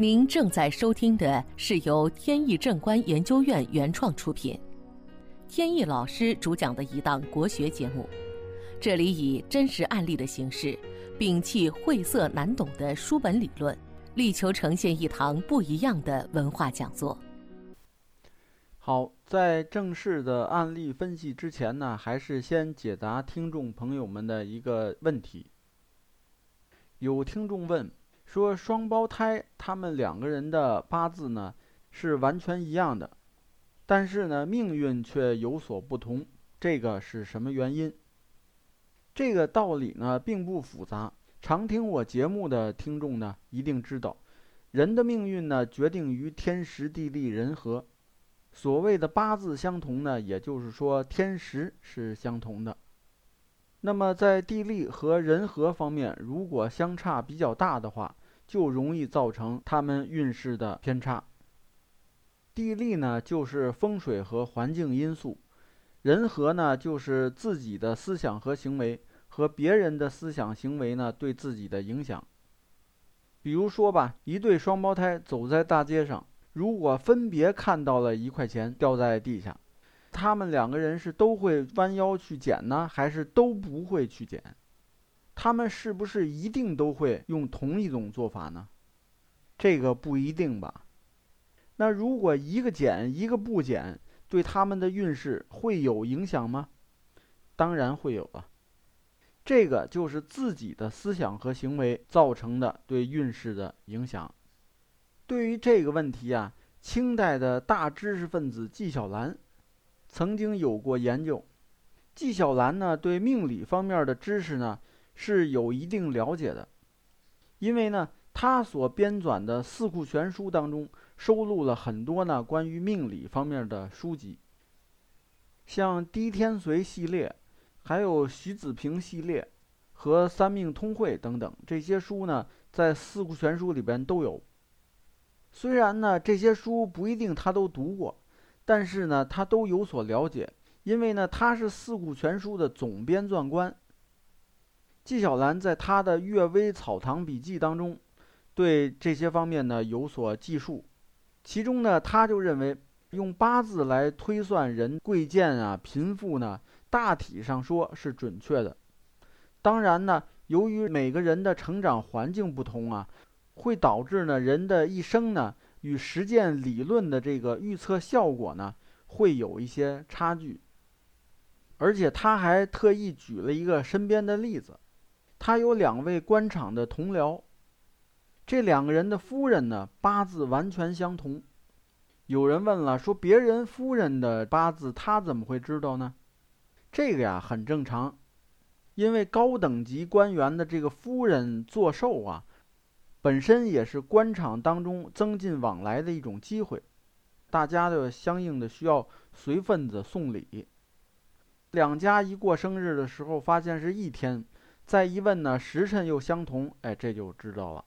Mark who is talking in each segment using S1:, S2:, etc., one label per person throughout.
S1: 您正在收听的是由天意正观研究院原创出品，天意老师主讲的一档国学节目。这里以真实案例的形式，摒弃晦涩难懂的书本理论，力求呈现一堂不一样的文化讲座。
S2: 好，在正式的案例分析之前呢，还是先解答听众朋友们的一个问题。有听众问。说双胞胎，他们两个人的八字呢是完全一样的，但是呢命运却有所不同，这个是什么原因？这个道理呢并不复杂，常听我节目的听众呢一定知道，人的命运呢决定于天时地利人和，所谓的八字相同呢，也就是说天时是相同的。那么在地利和人和方面，如果相差比较大的话，就容易造成他们运势的偏差。地利呢，就是风水和环境因素；人和呢，就是自己的思想和行为和别人的思想行为呢对自己的影响。比如说吧，一对双胞胎走在大街上，如果分别看到了一块钱掉在地下，他们两个人是都会弯腰去捡呢，还是都不会去捡？他们是不是一定都会用同一种做法呢？这个不一定吧。那如果一个减一个不减，对他们的运势会有影响吗？当然会有了。这个就是自己的思想和行为造成的对运势的影响。对于这个问题啊，清代的大知识分子纪晓岚曾经有过研究。纪晓岚呢，对命理方面的知识呢。是有一定了解的，因为呢，他所编纂的《四库全书》当中收录了很多呢关于命理方面的书籍，像《滴天髓》系列，还有徐子平系列和《三命通会》等等这些书呢，在《四库全书》里边都有。虽然呢这些书不一定他都读过，但是呢他都有所了解，因为呢他是《四库全书》的总编纂官。纪晓岚在他的《阅微草堂笔记》当中，对这些方面呢有所记述。其中呢，他就认为用八字来推算人贵贱啊、贫富呢，大体上说是准确的。当然呢，由于每个人的成长环境不同啊，会导致呢人的一生呢与实践理论的这个预测效果呢会有一些差距。而且他还特意举了一个身边的例子。他有两位官场的同僚，这两个人的夫人呢八字完全相同。有人问了，说别人夫人的八字他怎么会知道呢？这个呀很正常，因为高等级官员的这个夫人做寿啊，本身也是官场当中增进往来的一种机会，大家的相应的需要随份子送礼。两家一过生日的时候，发现是一天。再一问呢，时辰又相同，哎，这就知道了。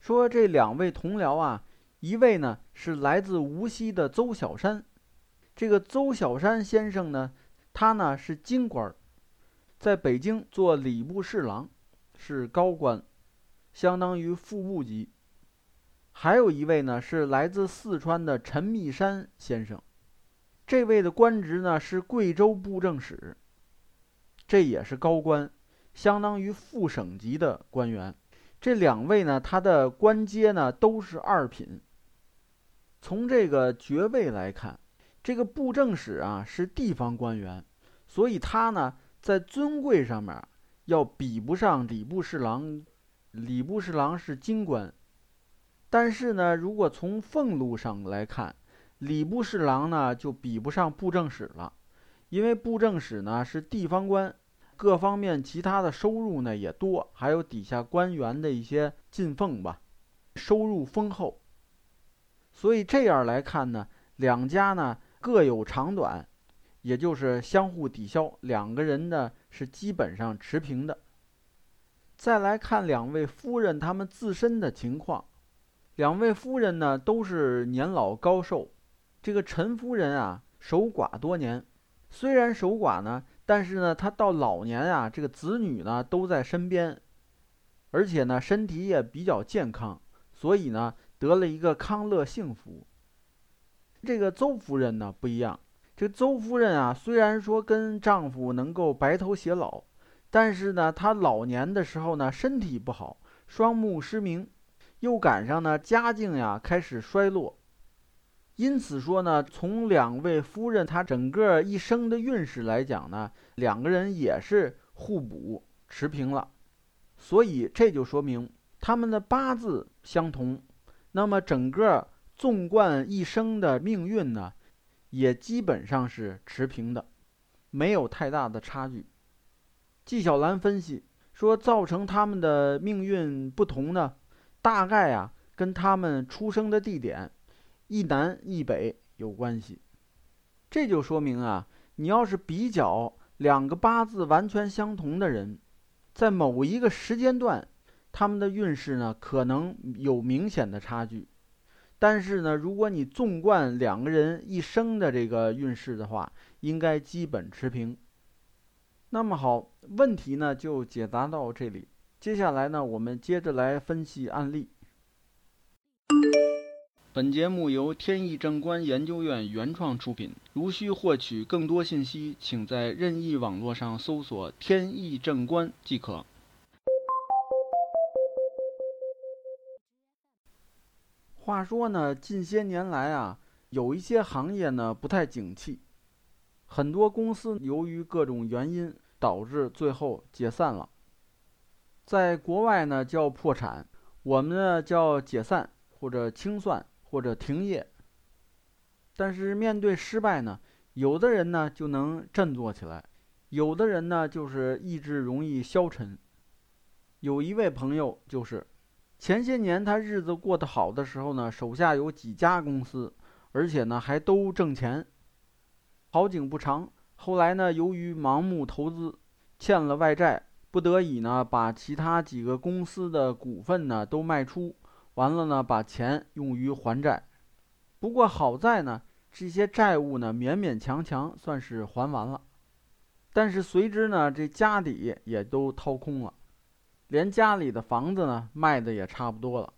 S2: 说这两位同僚啊，一位呢是来自无锡的邹小山，这个邹小山先生呢，他呢是京官，在北京做礼部侍郎，是高官，相当于副部级。还有一位呢是来自四川的陈密山先生，这位的官职呢是贵州布政使，这也是高官。相当于副省级的官员，这两位呢，他的官阶呢都是二品。从这个爵位来看，这个布政使啊是地方官员，所以他呢在尊贵上面要比不上礼部侍郎。礼部侍郎是京官，但是呢，如果从俸禄上来看，礼部侍郎呢就比不上布政使了，因为布政使呢是地方官。各方面其他的收入呢也多，还有底下官员的一些进奉吧，收入丰厚。所以这样来看呢，两家呢各有长短，也就是相互抵消，两个人呢是基本上持平的。再来看两位夫人他们自身的情况，两位夫人呢都是年老高寿，这个陈夫人啊守寡多年，虽然守寡呢。但是呢，他到老年啊，这个子女呢都在身边，而且呢身体也比较健康，所以呢得了一个康乐幸福。这个邹夫人呢不一样，这个邹夫人啊，虽然说跟丈夫能够白头偕老，但是呢，她老年的时候呢身体不好，双目失明，又赶上呢家境呀开始衰落，因此说呢，从两位夫人她整个一生的运势来讲呢，两个人也是互补持平了，所以这就说明他们的八字相同，那么整个。纵贯一生的命运呢，也基本上是持平的，没有太大的差距。纪晓岚分析说，造成他们的命运不同呢，大概啊跟他们出生的地点一南一北有关系。这就说明啊，你要是比较两个八字完全相同的人，在某一个时间段，他们的运势呢可能有明显的差距。但是呢，如果你纵观两个人一生的这个运势的话，应该基本持平。那么好，问题呢就解答到这里。接下来呢，我们接着来分析案例。本节目由天意正观研究院原创出品。如需获取更多信息，请在任意网络上搜索“天意正观”即可。话说呢，近些年来啊，有一些行业呢不太景气，很多公司由于各种原因导致最后解散了。在国外呢叫破产，我们呢叫解散或者清算或者停业。但是面对失败呢，有的人呢就能振作起来，有的人呢就是意志容易消沉。有一位朋友就是。前些年他日子过得好的时候呢，手下有几家公司，而且呢还都挣钱。好景不长，后来呢由于盲目投资，欠了外债，不得已呢把其他几个公司的股份呢都卖出，完了呢把钱用于还债。不过好在呢这些债务呢勉勉强强算是还完了，但是随之呢这家底也都掏空了。连家里的房子呢卖的也差不多了，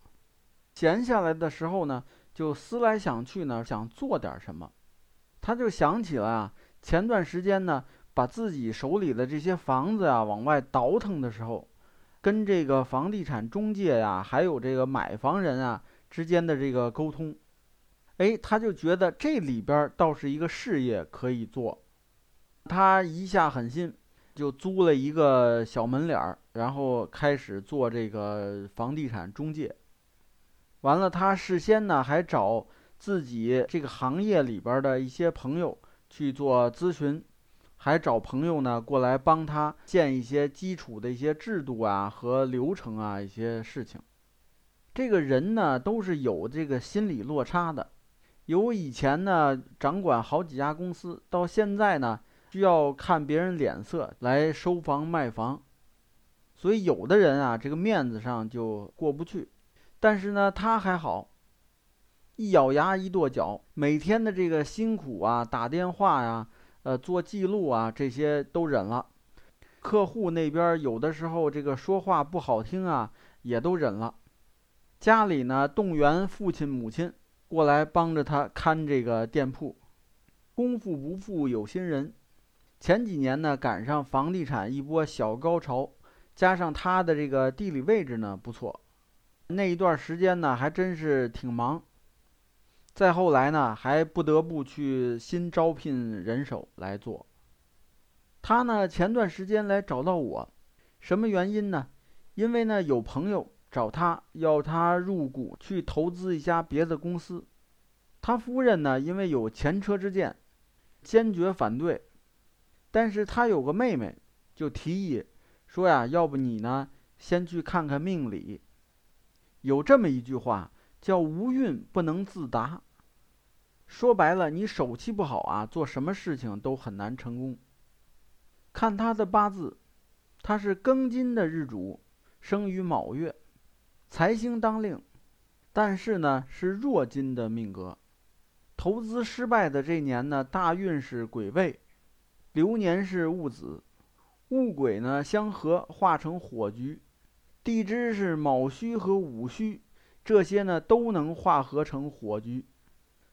S2: 闲下来的时候呢，就思来想去呢，想做点什么。他就想起了啊，前段时间呢，把自己手里的这些房子啊往外倒腾的时候，跟这个房地产中介呀，还有这个买房人啊之间的这个沟通，哎，他就觉得这里边倒是一个事业可以做，他一下狠心。就租了一个小门脸儿，然后开始做这个房地产中介。完了，他事先呢还找自己这个行业里边的一些朋友去做咨询，还找朋友呢过来帮他建一些基础的一些制度啊和流程啊一些事情。这个人呢都是有这个心理落差的，由以前呢掌管好几家公司，到现在呢。需要看别人脸色来收房卖房，所以有的人啊，这个面子上就过不去。但是呢，他还好，一咬牙一跺脚，每天的这个辛苦啊，打电话呀，呃，做记录啊，这些都忍了。客户那边有的时候这个说话不好听啊，也都忍了。家里呢，动员父亲母亲过来帮着他看这个店铺。功夫不负有心人。前几年呢，赶上房地产一波小高潮，加上他的这个地理位置呢不错，那一段时间呢还真是挺忙。再后来呢，还不得不去新招聘人手来做。他呢前段时间来找到我，什么原因呢？因为呢有朋友找他要他入股去投资一家别的公司，他夫人呢因为有前车之鉴，坚决反对。但是他有个妹妹，就提议说呀：“要不你呢，先去看看命理。有这么一句话，叫‘无运不能自达’。说白了，你手气不好啊，做什么事情都很难成功。看他的八字，他是庚金的日主，生于卯月，财星当令，但是呢是弱金的命格。投资失败的这年呢，大运是癸未。”流年是戊子，戊癸呢相合化成火局，地支是卯戌和午戌，这些呢都能化合成火炬。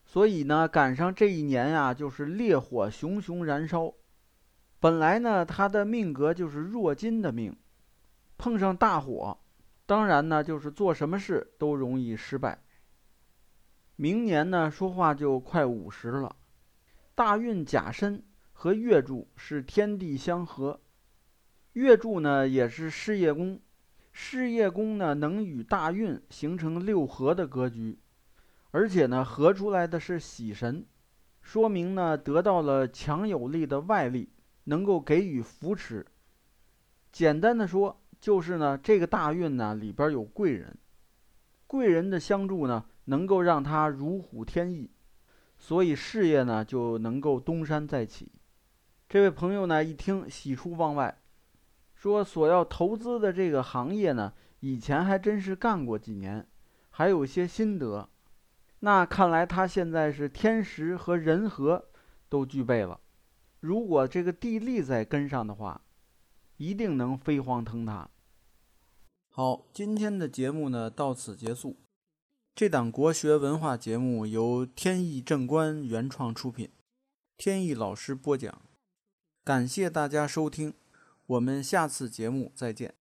S2: 所以呢，赶上这一年呀，就是烈火熊熊燃烧。本来呢，他的命格就是弱金的命，碰上大火，当然呢，就是做什么事都容易失败。明年呢，说话就快五十了。大运甲申和月柱是天地相合，月柱呢也是事业宫，事业宫呢能与大运形成六合的格局。而且呢，合出来的是喜神，说明呢得到了强有力的外力，能够给予扶持。简单的说，就是呢这个大运呢里边有贵人，贵人的相助呢能够让他如虎添翼，所以事业呢就能够东山再起。这位朋友呢一听喜出望外，说所要投资的这个行业呢以前还真是干过几年，还有些心得。那看来他现在是天时和人和都具备了，如果这个地利再跟上的话，一定能飞黄腾达。好，今天的节目呢到此结束。这档国学文化节目由天意正观原创出品，天意老师播讲，感谢大家收听，我们下次节目再见。